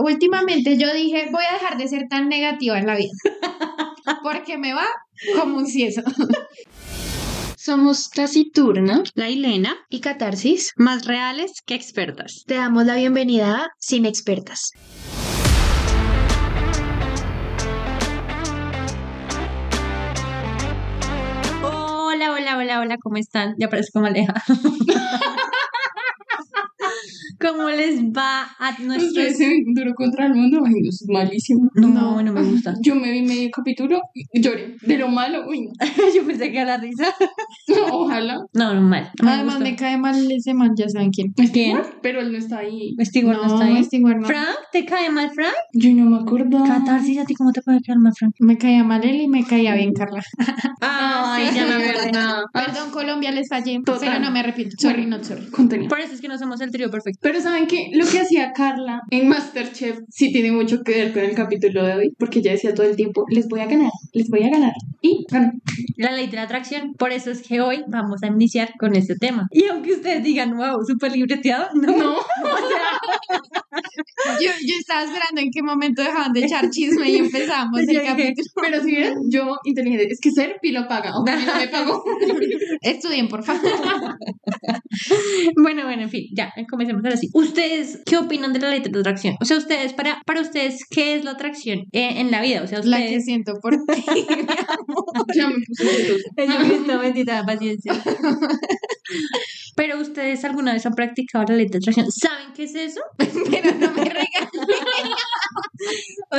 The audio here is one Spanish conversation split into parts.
Últimamente yo dije, voy a dejar de ser tan negativa en la vida. Porque me va como un cieso. Somos Taciturna La Hilena, Y Catarsis, más reales que expertas. te damos la bienvenida a Sin Expertas. Hola, hola, hola, hola, ¿cómo están? Ya parece como Aleja. ¿Cómo les va a nuestros... Ustedes duro contra el mundo. Ay, no, es malísimo. No, no me gusta. Yo me vi medio capítulo y lloré. De lo malo, uy, no. Yo pensé que era la risa. Ojalá. No, no, mal. No Además me cae mal ese man, ya saben quién. ¿Quién? Pero él no está ahí. Stewart no, está ahí. Stewart no. ¿Frank? ¿Te cae mal, Frank? Yo no me acuerdo. Catarsis, ¿a ti cómo te puede caer mal, Frank? Me caía mal él y me caía bien Carla. Ay, ya me acordé. Perdón, Colombia, les fallé. Total. Pero no me arrepiento. Sorry, not sorry. Contenido. Por eso es que no somos el trío perfecto. Pero ¿saben qué? Lo que hacía Carla en Masterchef sí tiene mucho que ver con el capítulo de hoy, porque ella decía todo el tiempo, les voy a ganar, les voy a ganar. Y ganó. La ley de la atracción. Por eso es que hoy vamos a iniciar con este tema. Y aunque ustedes digan, wow, súper libreteado, no. No, Yo, yo estaba esperando en qué momento dejaban de echar chisme y empezamos el capítulo. pero si ven, yo inteligente, es que ser lo paga, o a no me pagó. Estudien, por favor. Bueno, bueno, en fin, ya, comencemos ahora sí. ¿Ustedes qué opinan de la ley de atracción? O sea, ustedes, para, para ustedes, ¿qué es la atracción en, en la vida? O sea, La que ustedes... siento por ti. ya me puse bendita paciencia. Pero ustedes alguna vez han practicado la ley de atracción. ¿Saben qué es eso? Pero no me regañes.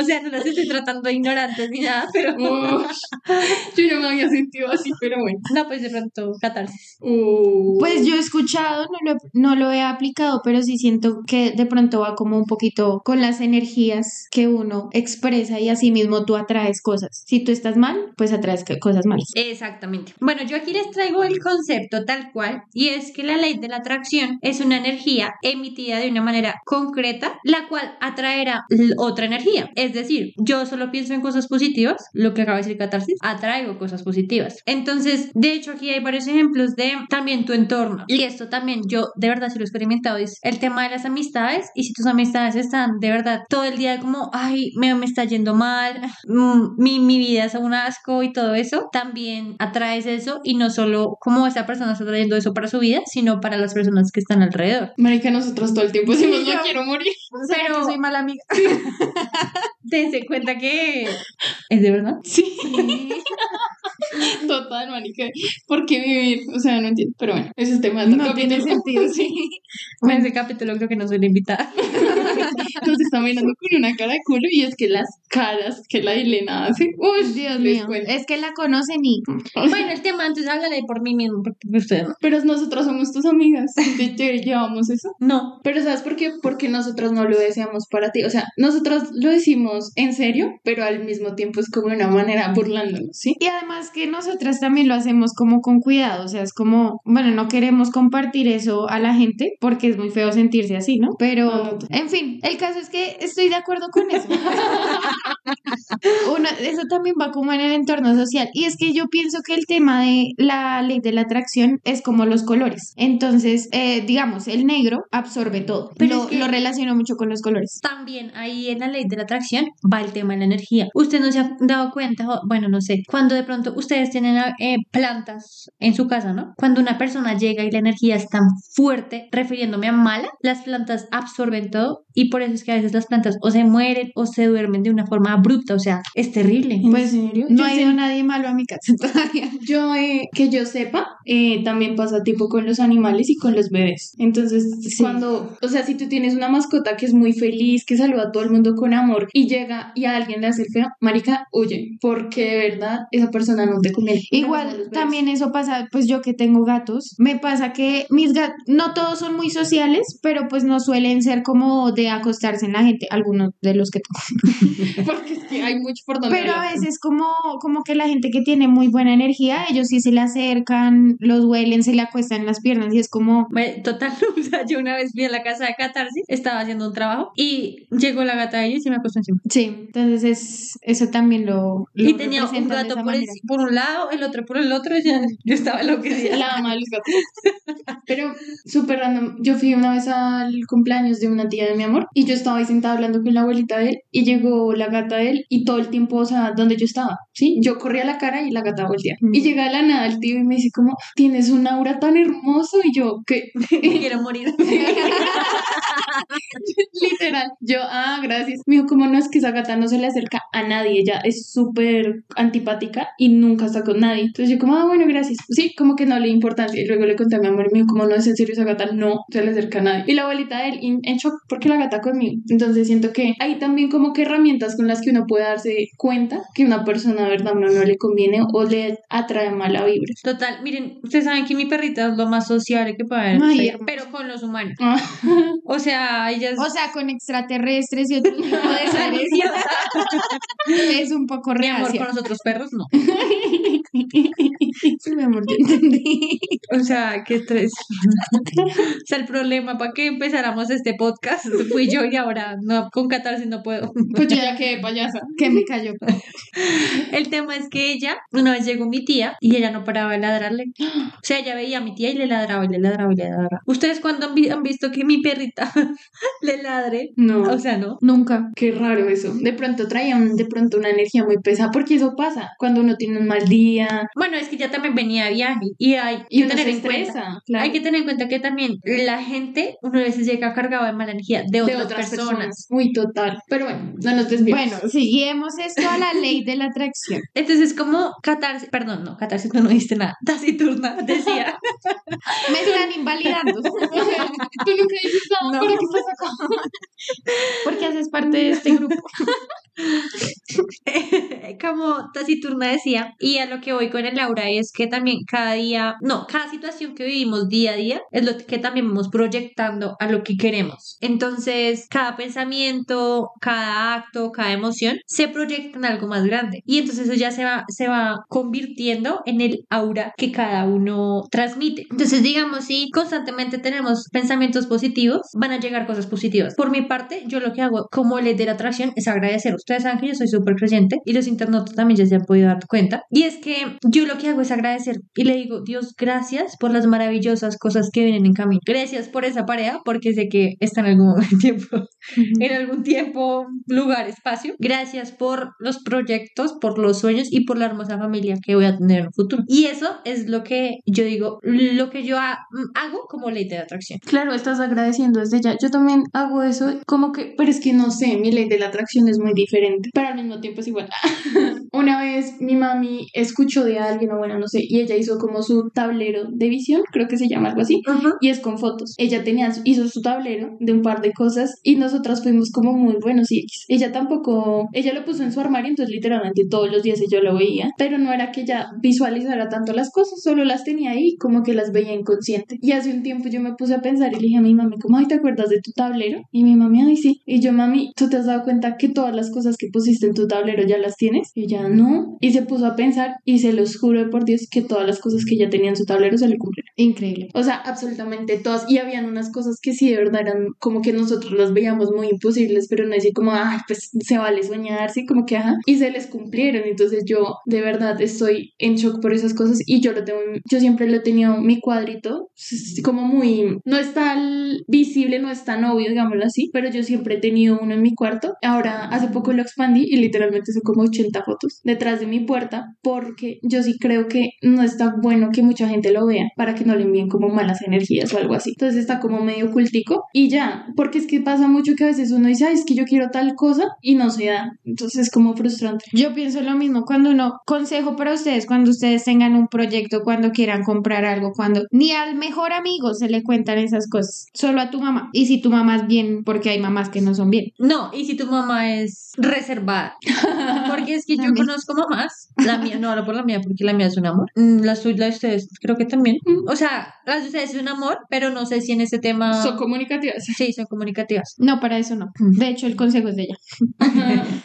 O sea, no las estoy tratando de ignorantes ni nada, pero yo no me había sentido así, pero bueno. no, pues de pronto catarsis. Uh, Pues yo he escuchado, no lo, no lo he aplicado, pero sí siento que de pronto va como un poquito con las energías que uno expresa y así mismo tú atraes cosas. Si tú estás mal, pues atraes cosas malas. Exactamente. Bueno, yo aquí les traigo el concepto tal cual, y es que la ley de la atracción es una energía emitida de una manera concreta, la cual atraerá otra energía. Es decir, yo solo pienso en cosas positivas, lo que acaba de decir Catarsis, atraigo cosas positivas. Entonces, de hecho, aquí hay varios ejemplos de también tu entorno. Y esto también yo de verdad sí lo he experimentado, es el tema de las amistades, y si tus amistades están de verdad todo el día como, ay, me, me está yendo mal, mm, mi, mi vida es un asco y todo eso, también atraes eso y no solo como esa persona está trayendo eso para su vida, sino para las personas que están alrededor. Marica, nosotros todo el tiempo decimos, yo- no quiero morir. Pero soy mala amiga. Dense cuenta que es de verdad. Sí. Total, marica. ¿Por qué vivir? O sea, no entiendo. Pero bueno, ese es tema No tiene sentido, sí. En ese capítulo creo que no soy la invitada. Nos está mirando con una cara de culo y es que las caras que la Elena hace. Uy, Dios mío. cuento. Es que la conocen y Bueno, el tema antes háblale por mí mismo, porque ustedes no. Pero nosotros somos tus amigas. Te, te llevamos eso. No. Pero ¿sabes por qué? Porque nosotros no lo deseamos para ti. O sea, nosotros lo decimos en serio, pero al mismo tiempo es como una manera burlándonos, ¿sí? Y además que nosotras también lo hacemos como con cuidado, o sea, es como, bueno, no queremos compartir eso a la gente porque es muy feo sentirse así, ¿no? Pero, en fin, el caso es que estoy de acuerdo con eso. Uno, eso también va como en el entorno social. Y es que yo pienso que el tema de la ley de la atracción es como los colores. Entonces, eh, digamos, el negro absorbe todo. Pero lo, es que- lo relaciono mucho con los colores. También ahí en la ley de la atracción va el tema de la energía. Usted no se ha dado cuenta, o, bueno, no sé, cuando de pronto ustedes tienen eh, plantas en su casa, ¿no? Cuando una persona llega y la energía es tan fuerte, refiriéndome a mala, las plantas absorben todo y por eso es que a veces las plantas o se mueren o se duermen de una forma abrupta, o sea, es terrible. Pues serio? no Yo ha sé- ido nadie malo a mi casa todavía. Yo, eh, que yo sepa, eh, también pasa tipo con los animales y con los bebés. Entonces, Sí. cuando, o sea, si tú tienes una mascota que es muy feliz, que saluda a todo el mundo con amor y llega y a alguien le hace el feo, marica, huye, porque de verdad esa persona no te conviene. Igual también eso pasa, pues yo que tengo gatos, me pasa que mis gatos, no todos son muy sociales, pero pues no suelen ser como de acostarse en la gente, algunos de los que tengo. Porque es que hay mucho por montón de Pero a veces como, como que la gente que tiene muy buena energía, ellos sí se le acercan, los huelen, se le acuestan en las piernas y es como, Total, o sea, yo una vez fui a la casa de Catarsis, estaba haciendo un trabajo y llegó la gata de ella y se me acostó encima. sí, entonces es, eso también lo... lo Y tenía un gato por, el- por un lado, el otro por el otro, y ya, yo estaba enloquecida. La mamá de los gatos. Pero súper random. Yo fui una vez al cumpleaños de una tía de mi amor y yo estaba ahí sentada hablando con la abuelita de él y llegó la gata de él y todo el tiempo, o sea, donde yo estaba, ¿sí? Yo corría la cara y la gata voltea. Mm. Y llega de la nada el tío y me dice como, tienes un aura tan hermoso y yo, ¿qué? Quiero morir. Literal. Yo, ah, gracias. Me dijo, como no es que esa gata no se le acerca a nadie, ella es súper antipática y nunca está con nadie. Entonces yo, como, ah, bueno, gracias. Sí, como que no le importancia. Y luego le conté a mi amor y me dijo, como no es en serio esa gata, no se le acerca a nadie. Y la abuelita de él, en shock, porque la gata conmigo. Entonces siento que hay también como que herramientas con las que uno puede darse cuenta que una persona, de verdad, a uno no le conviene o le atrae mala vibra. Total, miren, ustedes saben que mi perrita es lo más sociable que puede haber, pero con los humanos. Ah, O sea, ella es... O sea, con extraterrestres y otro tipo de seres. es un poco mi amor, con los otros perros, no. Sí, mi amor, yo entendí. O sea, qué estrés. o sea, el problema para que empezáramos este podcast fui yo y ahora no, con catarsis no puedo. pues yo ya quedé payasa. Que me cayó. El tema es que ella, una vez llegó mi tía y ella no paraba de ladrarle. O sea, ella veía a mi tía y le ladraba y le ladraba y le ladraba. ¿Ustedes cuándo han, vi- han visto que mi perrita le ladre? No. O sea, no. Nunca. Qué raro eso. De pronto traía un- de pronto una energía muy pesada, porque eso pasa cuando uno tiene un mal día Bueno, es que ya también venía de viaje y hay y que tener en cuenta. Claro. Hay que tener en cuenta que también la gente, uno a veces llega cargado de mala energía de otras, de otras personas. personas. Muy total. Pero bueno, no nos desviamos. Bueno, seguimos esto a la ley de la atracción. Entonces, como catarsis, perdón, no, catarsis no, no diste nada, taciturna, decía. Me están invalidando. Tú nunca dices nada, pero ¿qué pasa? Porque haces parte de este grupo. Como taciturna decía, y a lo que voy con el aura es que también cada día, no, cada situación que vivimos día a día es lo que también vamos proyectando a lo que queremos. Entonces, cada pensamiento, cada acto, cada emoción se proyecta en algo más grande. Y entonces eso ya se va, se va convirtiendo en el aura que cada uno transmite. Entonces, digamos, si constantemente tenemos pensamientos positivos, van a llegar cosas positivas. Por mi parte, yo lo que hago como ley de la atracción es agradecer. Ustedes saben que yo soy súper creyente y los internautas también ya se han podido dar cuenta. Y es que yo lo que hago es agradecer y le digo, Dios, gracias por las maravillosas cosas que vienen en camino. Gracias por esa pareja porque sé que está en algún tiempo, en algún tiempo, lugar, espacio. Gracias por los proyectos, por los sueños y por la hermosa familia que voy a tener en el futuro. Y eso es lo que yo digo, lo que yo ha- hago como ley de atracción. Claro, estás agradeciendo desde ya. Yo también hago eso, como que, pero es que no sé, mi ley de la atracción es muy diferente, pero al mismo tiempo es igual. Una vez mi mami escuchó de alguien, o bueno, no sé, y ella hizo como su tablero de visión, creo que se llama algo así, y es con fotos. Ella tenía, hizo su tablero de un par de cosas y nosotras fuimos como muy buenos y ella tampoco, ella lo puso en su armario, entonces literalmente todos los días yo lo veía, pero no era que ella visualizara tanto las cosas, solo las tenía ahí como que las veía inconsciente. Y hace un tiempo yo me puse a pensar y le dije a mi mami, como, ay, ¿te acuerdas de tu tablero? Y mi mami, ay, sí. Y yo, mami, ¿tú te has dado cuenta que todas las cosas que pusiste en tu tablero ya las tienes? Y ella, no. Y se puso a pensar y se los juro por Dios que todas las cosas que ella tenía en su tablero se le cumplieron. Increíble. O sea, absolutamente todas. Y habían unas cosas que sí, de verdad, eran como que nosotros las veíamos muy imposibles, pero no decir como, ay, pues se vale soñar, sí, como que, ajá. Y se les cumplieron. Entonces yo, de verdad, estoy en shock por esas cosas. Y yo lo tengo, en- yo siempre lo he tenido mi cuadrito, como muy, no es tan visible, no es tan obvio, digámoslo así, pero yo siempre he tenido uno en mi cuarto. Ahora, hace poco lo expandí y literalmente son como 80 fotos detrás de mi puerta, porque yo sí creo que no está bueno que mucha gente lo vea para que no le envíen como malas energías o algo así. Entonces está como medio cultico y ya, porque es que pasa mucho que a veces uno dice, ay, es que yo quiero tal cosa y no se da. Entonces es como frustrante. Yo pienso lo mismo cuando uno, consejo para ustedes, cuando ustedes tengan un proyecto, cuando quieran comprar algo, cuando ni al mejor amigo se le cuentan esas cosas, solo a tu mamá. Y si tu mamá es bien, porque hay mamás que no son bien. No, y si tu mamá es reservada. Porque es que yo conozco mamás. La mía, no hablo por la mía porque la mía es un amor. Mm, La suya, la de ustedes, creo que también. O sea, las de ustedes es un amor, pero no sé si en ese tema. Son comunicativas. Sí, son comunicativas. No, para eso no. De hecho, el consejo es de ella.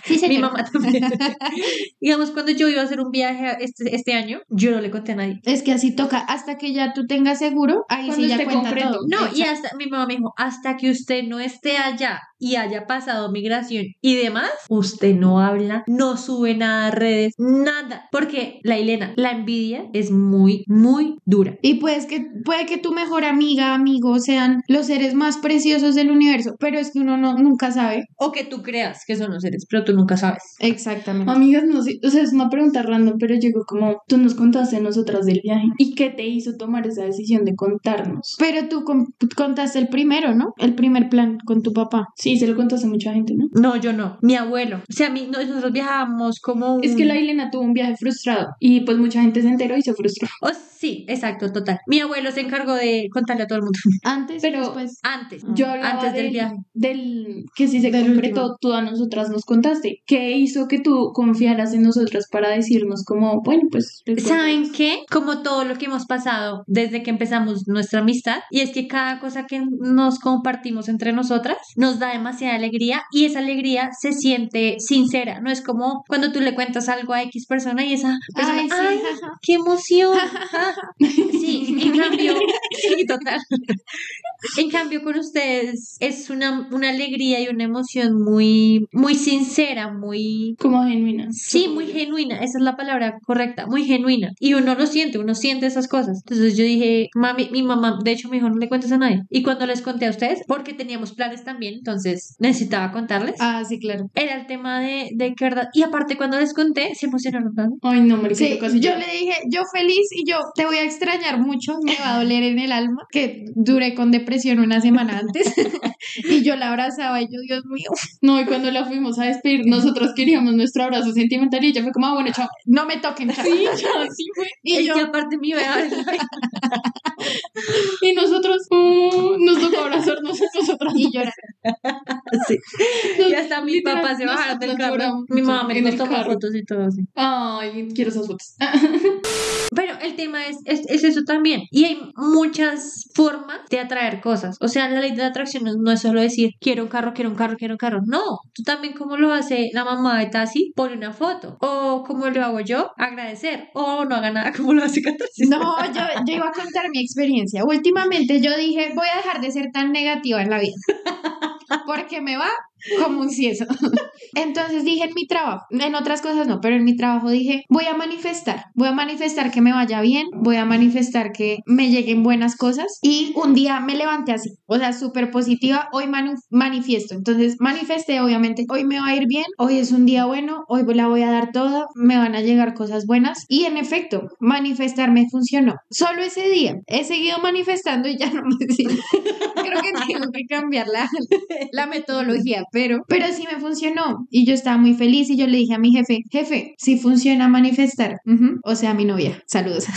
Sí, Mi señor. mamá también. Digamos, cuando yo iba a hacer un viaje este, este año, yo no le conté a nadie. Es que así toca. Hasta que ya tú tengas seguro, ahí Cuando sí ya cuenta concreto. todo. No, y hasta mi mamá me dijo, hasta que usted no esté allá y haya pasado migración y demás, usted no habla, no sube nada a redes, nada. Porque la Elena, la envidia es muy, muy dura. Y pues que puede que tu mejor amiga, amigo sean los seres más preciosos del universo, pero es que uno no, nunca sabe. O que tú creas que son los seres, pero tú nunca sabes. Exactamente. Amigas, no sé, o sea, es una pregunta random, pero llegó como, tú nos contaste a nosotras del viaje. ¿Y qué te hizo tomar esa decisión de contarnos? Pero tú con- contaste el primero, ¿no? El primer plan con tu papá. Sí, se lo contaste a mucha gente, ¿no? No, yo no. Mi abuelo. O sea, mi, nosotros viajábamos como un... Es que la Elena tuvo un viaje frustrado y pues mucha gente se enteró y se frustró. Oh, sí, exacto, total. Mi abuelo se encargó de contarle a todo el mundo. Antes Pero- después. Antes. Yo hablaba Antes del del, viaje. del que si se Del concretó, último. tú a nosotras nos contaste. ¿Qué hizo que tú confiaras en nosotras para decirnos como, bueno, pues... ¿Saben qué? Como todo lo que hemos pasado desde que empezamos nuestra amistad, y es que cada cosa que nos compartimos entre nosotras nos da demasiada alegría y esa alegría se siente sincera, no es como cuando tú le cuentas algo a X persona y esa persona, Ay, ¡ay, sí, jaja. qué emoción! Sí, en cambio, sí, total. En cambio, con ustedes es una, una alegría y una emoción muy, muy sincera, muy, Como genuina. Sí, muy genuina, esa es la palabra correcta, muy genuina. Y uno lo siente, uno siente esas cosas. Entonces yo dije, mami, mi mamá, de hecho me dijo, no le cuentes a nadie. Y cuando les conté a ustedes, porque teníamos planes también, entonces necesitaba contarles. Ah, sí, claro. Era el tema de, de que verdad. Y aparte cuando les conté, se emocionaron. ¿verdad? Ay, no, marica, Sí, yo casi yo lloro. le dije, yo feliz y yo te voy a extrañar mucho, me va a doler en el alma, que duré con depresión una semana antes y yo la abrazaba y yo, Dios mío, No, y cuando la fuimos a despedir, nosotros queríamos nuestro abrazo sentimental y ella fue como, ah, bueno, chao. no me toquen. chao. Sí, chao, sí fue. Y es yo, que aparte mi bebé, Y nosotros, uh, nos tocó abrazarnos a nosotras. y llorar. sí. Y hasta mis papás se bajaron del carro. Mi mamá me tomó fotos y todo así. Ay, quiero esas fotos. Pero el tema es, es, es eso también. Y hay muchas formas de atraer cosas. O sea, la ley de la atracción no, no es solo decir, quiero un carro, quiero un carro, quiero un carro. No, tú también como lo hace la mamá de Tassi, pone una foto. O como lo hago yo, agradecer. O no haga nada como lo hace Catarsis. No, yo, yo iba a contar mi experiencia. Últimamente yo dije, voy a dejar de ser tan negativa en la vida. Porque me va como un cieso. Entonces dije en mi trabajo, en otras cosas no, pero en mi trabajo dije, voy a manifestar, voy a manifestar que me vaya bien, voy a manifestar que me lleguen buenas cosas y un día me levanté así, o sea, súper positiva, hoy manifiesto. Entonces manifesté, obviamente, hoy me va a ir bien, hoy es un día bueno, hoy la voy a dar toda, me van a llegar cosas buenas y en efecto, manifestar me funcionó. Solo ese día he seguido manifestando y ya no me sirve. Creo que tengo que cambiar la, la metodología, pero, pero sí me funcionó y yo estaba muy feliz y yo le dije a mi jefe, jefe, sí funciona manifestar. O sea, a mi novia. Saludos.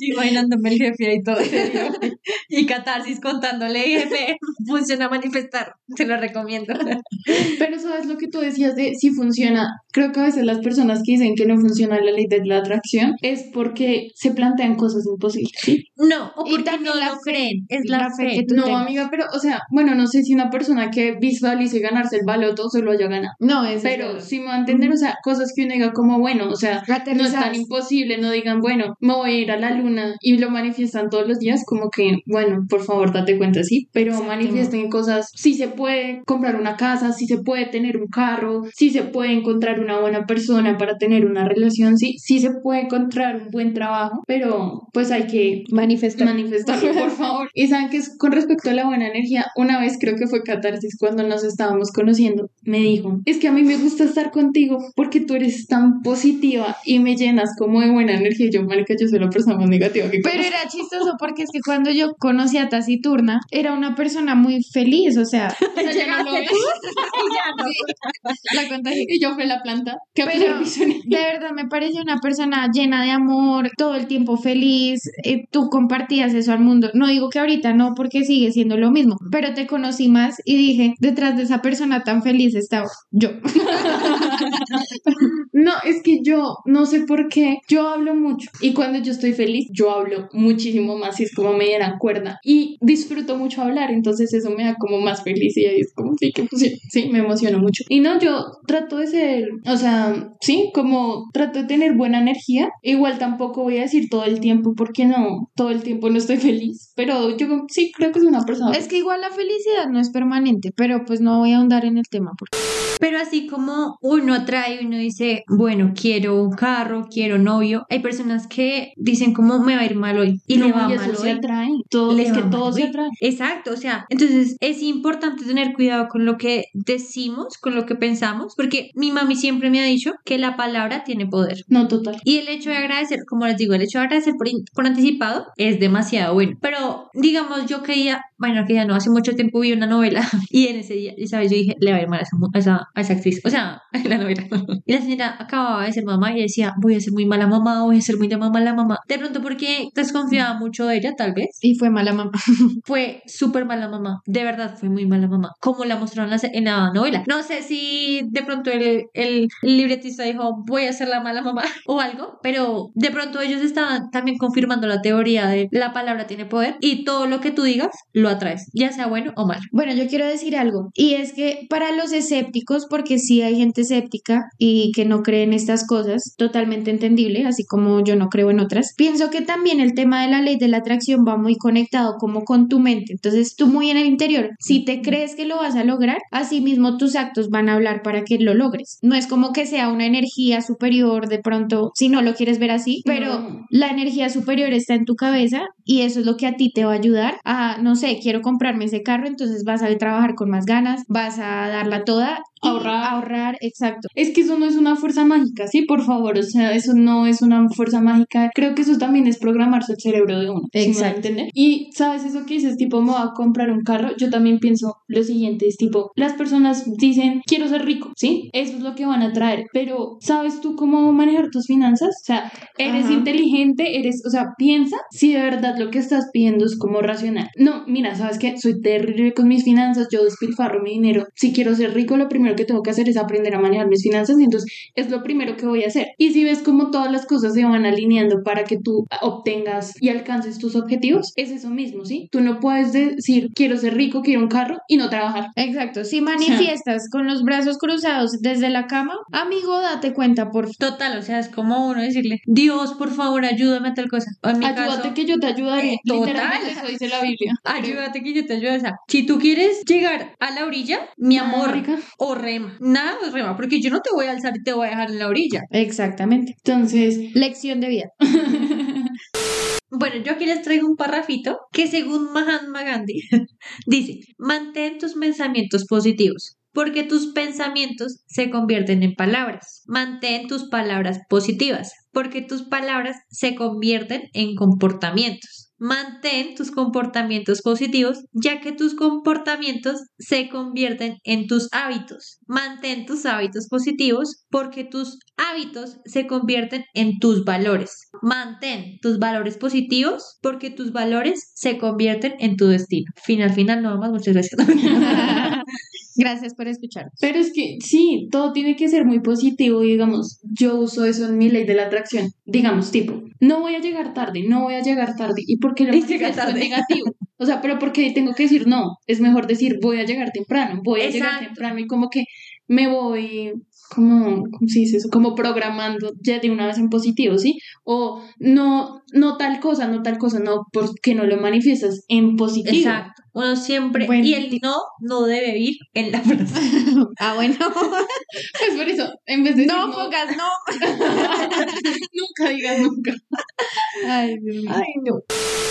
Imaginándome el jefe ahí todo serio. Y Catarsis contándole, jefe, funciona manifestar. Se lo recomiendo. Pero sabes lo que tú decías de si funciona. Creo que a veces las personas que dicen que no funciona la ley de la atracción es porque se plantean cosas imposibles. ¿sí? No, o Y porque también no la lo fe, creen. Es la, la fe fe. que tú No, tengas. amiga, pero, o sea, bueno, no sé si una persona que visualice ganarse el baloto se lo haya ganado. No, es Pero si me va a entender, o sea, cosas que uno diga como, bueno, o sea, no es tan imposible, no digan, bueno, me voy a ir a la luna y lo manifiestan todos los días, como que, bueno, por favor, date cuenta, sí, pero Exacto. manifiesten cosas, si se puede comprar una casa, si se puede tener un carro, si se puede encontrar una buena persona para tener una relación, sí, sí se puede encontrar un buen trabajo, pero pues hay que manifestar. manifestarlo, por favor. Y saben que es con respecto a la buena energía, una vez creo que fue Catarsis cuando nos estábamos conociendo, me dijo, es que a mí me gusta estar contigo porque tú eres tan positiva y me llenas como de buena energía. Yo, marica, yo soy la persona más negativa que Pero conozco. era chistoso porque es que cuando yo conocí a Taciturna, era una persona muy feliz, o sea, no lo la contagié. Y yo fui la planta que Pero de verdad me parece una persona llena de amor, todo el tiempo feliz. eh, tú compartías eso al mundo. No digo que ahorita no, porque sigue siendo lo mismo, pero te conocí más y dije, detrás de esa persona tan feliz estaba yo. No, es que yo no sé por qué, yo hablo mucho y cuando yo estoy feliz, yo hablo muchísimo más y es como me dieran cuerda y disfruto mucho hablar, entonces eso me da como más felicidad y es como, sí, que sí, sí, me emociono mucho. Y no, yo trato de ser, o sea, sí, como trato de tener buena energía, igual tampoco voy a decir todo el tiempo porque no, todo el tiempo no estoy feliz, pero yo sí creo que es una persona. Es que igual la felicidad no es permanente, pero pues no voy a ahondar en el tema porque Pero así como uno atrae, uno dice, bueno, quiero un carro, quiero novio, hay personas que dicen cómo me va a ir mal hoy y No, le va y mal eso se hoy. atrae, todo, le es que mal todo se atrae. Exacto, o sea, entonces es importante tener cuidado con lo que decimos, con lo que pensamos, porque mi mami siempre me ha dicho que la palabra tiene poder. No, total. Y el hecho de agradecer, como les digo, el hecho de agradecer por, por anticipado es demasiado bueno. Pero, digamos, yo quería, bueno, que ya no, hace mucho tiempo vi una novela y en ese día, sabes, yo dije, le va a ir mal a esa, a esa, a esa actriz, o sea, en la novela. Y la señora acababa de ser mamá y decía, voy a ser muy mala mamá, voy a ser muy de mamá. De pronto porque desconfiaba mucho de ella, tal vez. y fue mala mamá. Fue súper mala mamá, de verdad fue muy mala mamá, como la mostraron en la, se- en la novela. No sé si de pronto el, el libretista dijo voy a ser la mala mamá o algo, pero de pronto ellos estaban también confirmando la teoría de la palabra tiene poder y todo lo que tú digas lo atraes, ya sea bueno o malo. Bueno, yo quiero decir algo, y es que para los escépticos, porque sí hay gente escéptica y que no cree en estas cosas, totalmente entendible, así como yo no creo en otras, pienso que también el tema de la ley de la atracción va muy conectado como con tu mente, entonces tú muy en el interior, si te crees que lo vas a lograr, así mismo tus actos van a hablar para que lo logres. No es como que sea una energía superior de pronto, si no lo quieres ver así, pero No. la energía superior está en tu cabeza y eso es lo que a ti te va a ayudar a, no sé, quiero comprarme ese carro, entonces vas a trabajar con más ganas, vas a darla toda, y Ahorrar. ahorrar, exacto. Es que eso no es una fuerza mágica, sí, por favor, o sea, eso no es una fuerza mágica. Creo que eso también es programarse el cerebro de uno. ¿sí Exacto. va entender? Y sabes eso que dices, tipo, me voy a comprar un carro. Yo también pienso lo siguiente: es tipo, las personas dicen, quiero ser rico, ¿sí? Eso es lo que van a traer. Pero, ¿sabes tú cómo manejar tus finanzas? O sea, eres Ajá. inteligente, eres, o sea, piensa si de verdad lo que estás pidiendo es como racional. No, mira, ¿sabes qué? Soy terrible con mis finanzas, yo despilfarro mi dinero. Si quiero ser rico, lo primero que tengo que hacer es aprender a manejar mis finanzas y entonces es lo primero que voy a hacer. Y si ves como todas las cosas se van alineando para que tú obtengas y alcances tus objetivos, es eso mismo, ¿sí? Tú no puedes decir quiero ser rico, quiero un carro y no trabajar. Exacto, si manifiestas con los brazos cruzados desde la cama, amigo, date cuenta, por favor. Total, o sea, es como uno decirle, Dios, por favor, ayúdame a tal cosa. En mi Ayúdate caso, que yo te ayudaré. Eh, total. Literalmente eso dice la Biblia. Ayúdate que yo te ayude. O sea, si tú quieres llegar a la orilla, mi Ah, amor, o rema. Nada de rema, porque yo no te voy a alzar y te voy a dejar en la orilla. Exactamente. Entonces, Lección de vida. Bueno, yo aquí les traigo un parrafito que según Mahatma Gandhi dice, mantén tus pensamientos positivos. Porque tus pensamientos se convierten en palabras. Mantén tus palabras positivas. Porque tus palabras se convierten en comportamientos. Mantén tus comportamientos positivos, ya que tus comportamientos se convierten en tus hábitos. Mantén tus hábitos positivos, porque tus hábitos se convierten en tus valores. Mantén tus valores positivos, porque tus valores se convierten en tu destino. Final, final, no más, muchas gracias. Gracias por escuchar. Pero es que sí, todo tiene que ser muy positivo y digamos, yo uso eso en mi ley de la atracción. Digamos, tipo, no voy a llegar tarde, no voy a llegar tarde. ¿Y por qué lo Y llega manifiesto en tarde. negativo? O sea, pero porque tengo que decir no, es mejor decir voy a llegar temprano, voy a llegar temprano y como que me voy como, ¿cómo se dice eso? Como programando ya de una vez en positivo, ¿sí? O no, no tal cosa, no tal cosa, no, porque no lo manifiestas en positivo. Exacto. Uno siempre. Y el no no debe ir en la frase. Ah, bueno. Pues por eso, en vez de decir no no, pongas no. nunca digas nunca. Ay, Dios mío. Ay, no.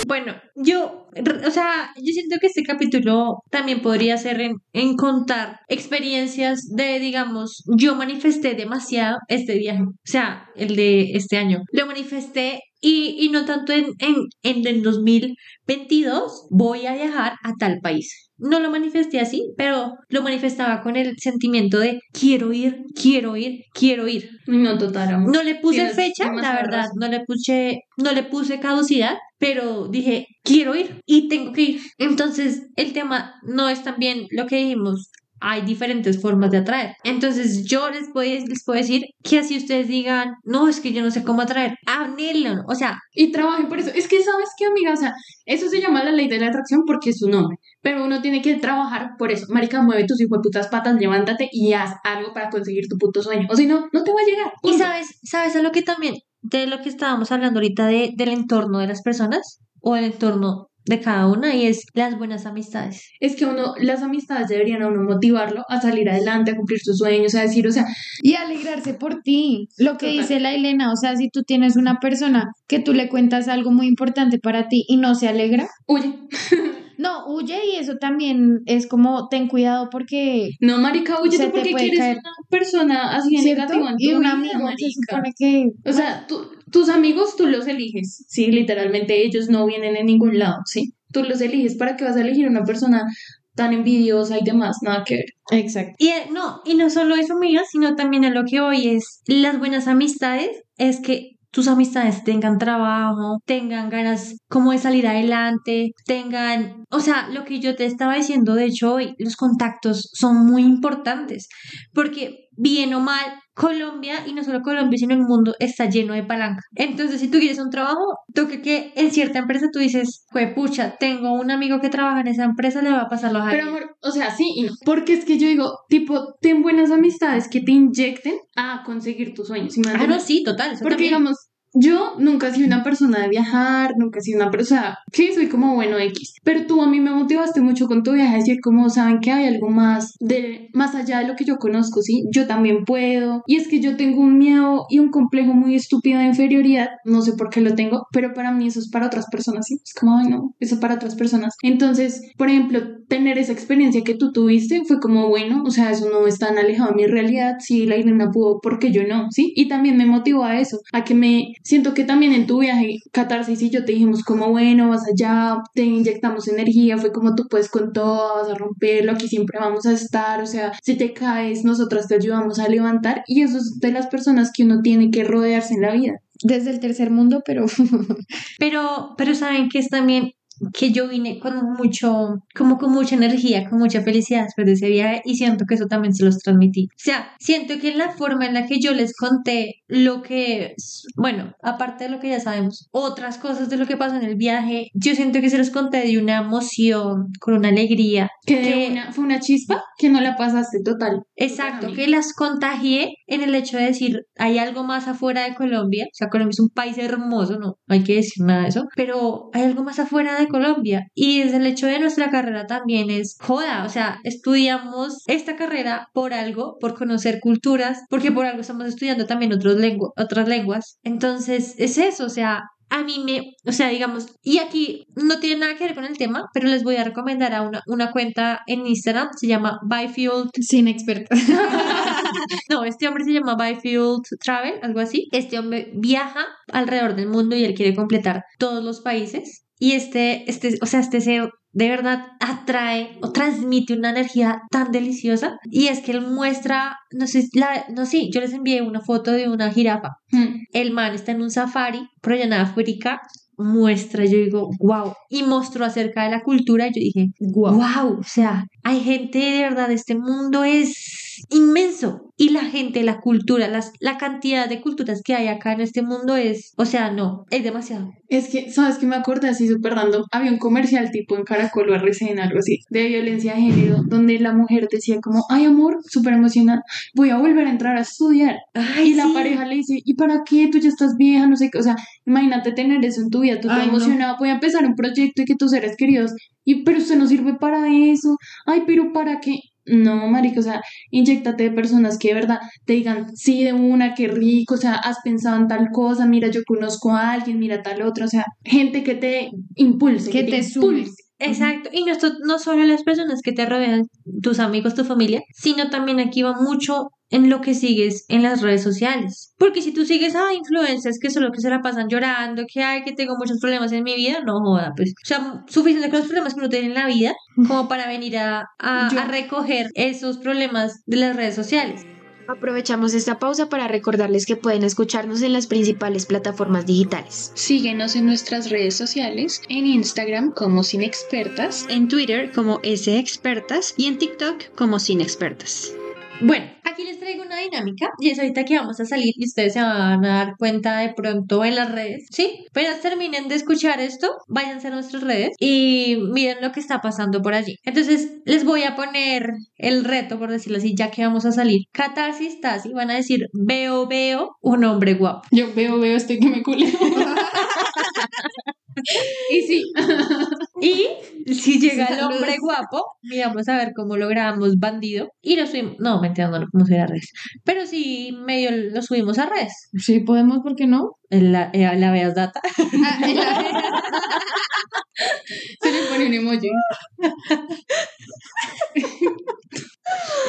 Bueno, yo, o sea, yo siento que este capítulo también podría ser en, en contar experiencias de, digamos, yo manifesté demasiado este viaje, o sea, el de este año. Lo manifesté y, y no tanto en, en, en el 2022, voy a viajar a tal país. No lo manifesté así, pero lo manifestaba con el sentimiento de quiero ir, quiero ir, quiero ir. No, total, amor. No le puse Tienes fecha, la verdad, no le puse, no le puse caducidad, pero dije, quiero ir y tengo que ir. Entonces, el tema no es también lo que dijimos hay diferentes formas de atraer. Entonces yo les puedo, les puedo decir que así ustedes digan, no, es que yo no sé cómo atraer, anhelo, o sea. Y trabajen por eso. Es que, ¿sabes qué, amiga? O sea, eso se llama la ley de la atracción porque es su nombre. Pero uno tiene que trabajar por eso. Marica, mueve tus hijo de putas patas, levántate y haz algo para conseguir tu puto sueño. O si no, no te va a llegar. Y sabes, sabes a lo que también, de lo que estábamos hablando ahorita de, del entorno de las personas o el entorno de cada una y es las buenas amistades. Es que uno, las amistades deberían a uno motivarlo a salir adelante, a cumplir sus sueños, a decir, o sea, y alegrarse por ti. Lo que dice la Elena, o sea, si tú tienes una persona que tú le cuentas algo muy importante para ti y no se alegra, huye. No, huye y eso también es como ten cuidado porque no marica huye porque quieres una persona así negativa en tu y un vida, amigo se marica. supone que O sea, tú- tus amigos tú los eliges, sí, literalmente ellos no vienen en ningún lado, sí. Tú los eliges para que vas a elegir una persona tan envidiosa y demás, nada que ver. exacto. Y eh, no, y no solo eso, amiga, sino también a lo que hoy es las buenas amistades, es que tus amistades tengan trabajo, tengan ganas como de salir adelante, tengan, o sea, lo que yo te estaba diciendo, de hecho, hoy los contactos son muy importantes, porque bien o mal, Colombia, y no solo Colombia, sino el mundo está lleno de palanca. Entonces, si tú quieres un trabajo, toque que en cierta empresa tú dices, pues pucha, tengo un amigo que trabaja en esa empresa, le va a pasar los Pero amor, o sea, sí y no. Porque es que yo digo, tipo, ten buenas amistades que te inyecten a conseguir tus sueños. ¿sí me Ah, no, sí, total. Porque también. digamos, yo nunca he sido una persona de viajar, nunca he sido una persona, sí, soy como bueno X, pero tú a mí me motivaste mucho con tu viaje a decir como saben que hay algo más de más allá de lo que yo conozco, sí, yo también puedo. Y es que yo tengo un miedo y un complejo muy estúpido de inferioridad, no sé por qué lo tengo, pero para mí eso es para otras personas, sí, es como, ay no, eso es para otras personas. Entonces, por ejemplo, tener esa experiencia que tú tuviste fue como bueno, o sea, eso no es tan alejado de mi realidad, si la Irena pudo, porque yo no, sí, y también me motivó a eso, a que me siento que también en tu viaje, Catarsis y yo te dijimos como bueno, vas allá, te inyectamos energía, fue como tú puedes con todo, vas a romperlo, aquí siempre vamos a estar, o sea, si te caes, nosotras te ayudamos a levantar, y eso es de las personas que uno tiene que rodearse en la vida. Desde el tercer mundo, pero Pero, pero saben que es también que yo vine con mucho, como con mucha energía, con mucha felicidad después de ese viaje y siento que eso también se los transmití. O sea, siento que la forma en la que yo les conté lo que, bueno, aparte de lo que ya sabemos, otras cosas de lo que pasó en el viaje, yo siento que se los conté de una emoción, con una alegría. Que una, fue una chispa que no la pasaste total. Exacto, que las contagié en el hecho de decir, hay algo más afuera de Colombia, o sea, Colombia es un país hermoso, no hay que decir nada de eso, pero hay algo más afuera de Colombia y desde el hecho de nuestra carrera también es joda, o sea, estudiamos esta carrera por algo, por conocer culturas, porque por algo estamos estudiando también otros lengu- otras lenguas, entonces es eso, o sea, a mí me, o sea, digamos, y aquí no tiene nada que ver con el tema, pero les voy a recomendar a una, una cuenta en Instagram, se llama Byfield sin experta. no, este hombre se llama Byfield Travel, algo así. Este hombre viaja alrededor del mundo y él quiere completar todos los países. Y este, este, o sea, este ser de verdad atrae o transmite una energía tan deliciosa. Y es que él muestra, no sé, la, no sé, yo les envié una foto de una jirafa. Mm. El man está en un safari, por allá en África, muestra, yo digo, wow. Y mostró acerca de la cultura, yo dije, Guau. wow. O sea, hay gente de verdad, este mundo es inmenso. Y la gente, la cultura, las, la cantidad de culturas que hay acá en este mundo es, o sea, no, es demasiado. Es que, ¿sabes qué me acordé así súper random? Había un comercial tipo en Caracol o RCN, algo así, de violencia de género, donde la mujer decía como, ay amor, súper emocionada, voy a volver a entrar a estudiar. Ay, y la pareja le dice, ¿y para qué? Tú ya estás vieja, no sé qué. O sea, imagínate tener eso en tu vida, tú te Ay, no. emocionada, voy a empezar un proyecto y que tus seres queridos, y pero usted no sirve para eso. Ay, pero ¿para qué? No, marica, o sea, inyectate de personas que de verdad te digan, sí, de una, qué rico, o sea, has pensado en tal cosa, mira, yo conozco a alguien, mira tal otra, o sea, gente que te impulse, Que te impulse. Exacto, y no, no solo las personas que te rodean, tus amigos, tu familia, sino también aquí va mucho en lo que sigues en las redes sociales. Porque si tú sigues a influencers que solo que se la pasan llorando, que hay que tengo muchos problemas en mi vida, no joda, pues. O sea, suficiente con los problemas que uno tiene en la vida como para venir a, a recoger esos problemas de las redes sociales. Aprovechamos esta pausa para recordarles que pueden escucharnos en las principales plataformas digitales. Síguenos en nuestras redes sociales, en Instagram como Sin Expertas, en Twitter como S Expertas y en TikTok como Sin Expertas. Bueno, aquí les traigo una dinámica y es ahorita que vamos a salir y ustedes se van a dar cuenta de pronto en las redes, ¿sí? Pero terminen de escuchar esto, váyanse a nuestras redes y miren lo que está pasando por allí. Entonces, les voy a poner el reto, por decirlo así, ya que vamos a salir. Catarsis, y van a decir, veo, veo un hombre guapo. Yo veo, veo, estoy que me culeo. y sí. y si llega el hombre guapo, miramos a ver cómo logramos bandido y lo subimos. No, mentira, no lo podemos subir a redes. Pero sí, medio lo subimos a redes. Sí, podemos, ¿por qué no? En la, eh, la veas data. Ah, Se le pone un emoji.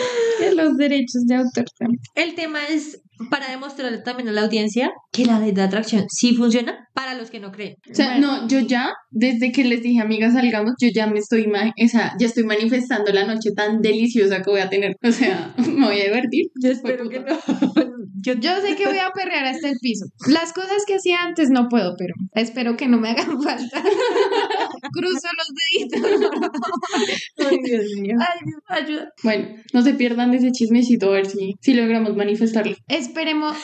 los derechos de autor también. El tema es para demostrarle también a la audiencia que la ley de atracción sí funciona para los que no creen. O sea, no, yo ya, desde que les dije, amigas, salgamos, yo ya me estoy, o sea, ya estoy manifestando la noche tan deliciosa que voy a tener. O sea, me voy a divertir. Yo espero que no. Yo, yo sé que voy a perrear hasta el piso. Las cosas que hacía antes no puedo, pero espero que no me hagan falta. Cruzo los deditos. Ay, Dios mío. Ay, Dios, ayuda. Bueno, no se pierdan de ese chismecito a ver si, si logramos manifestarlo. Esperemos.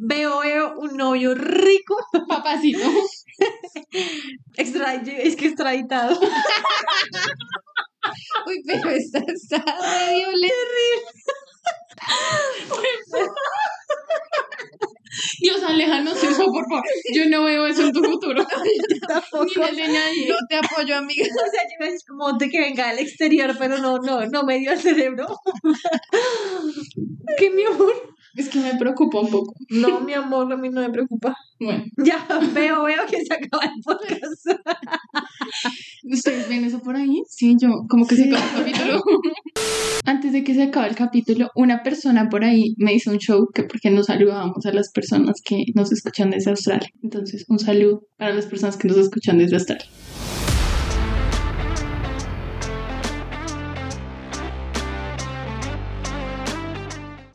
Veo, veo un novio rico. Papacito. Extra, es que extraditado. Uy, pero esta está medio terrible. Dios, aléjanos eso, por favor. Yo no veo eso en tu futuro. Tampoco. Ni el de nadie. No te apoyo, amiga. O sea, yo es como de que venga al exterior, pero no, no, no me dio el cerebro. ¿Qué, mi amor? Es que me preocupa un poco. No, mi amor, a mí no me preocupa. Bueno, Ya veo, veo que se acaba el podcast. ¿ustedes ven eso por ahí? Sí, yo, como que se acaba el capítulo. Antes de que se acabe el capítulo, una persona por ahí me hizo un show que porque nos saludábamos a las personas que nos escuchan desde Australia. Entonces, un saludo para las personas que nos escuchan desde Australia.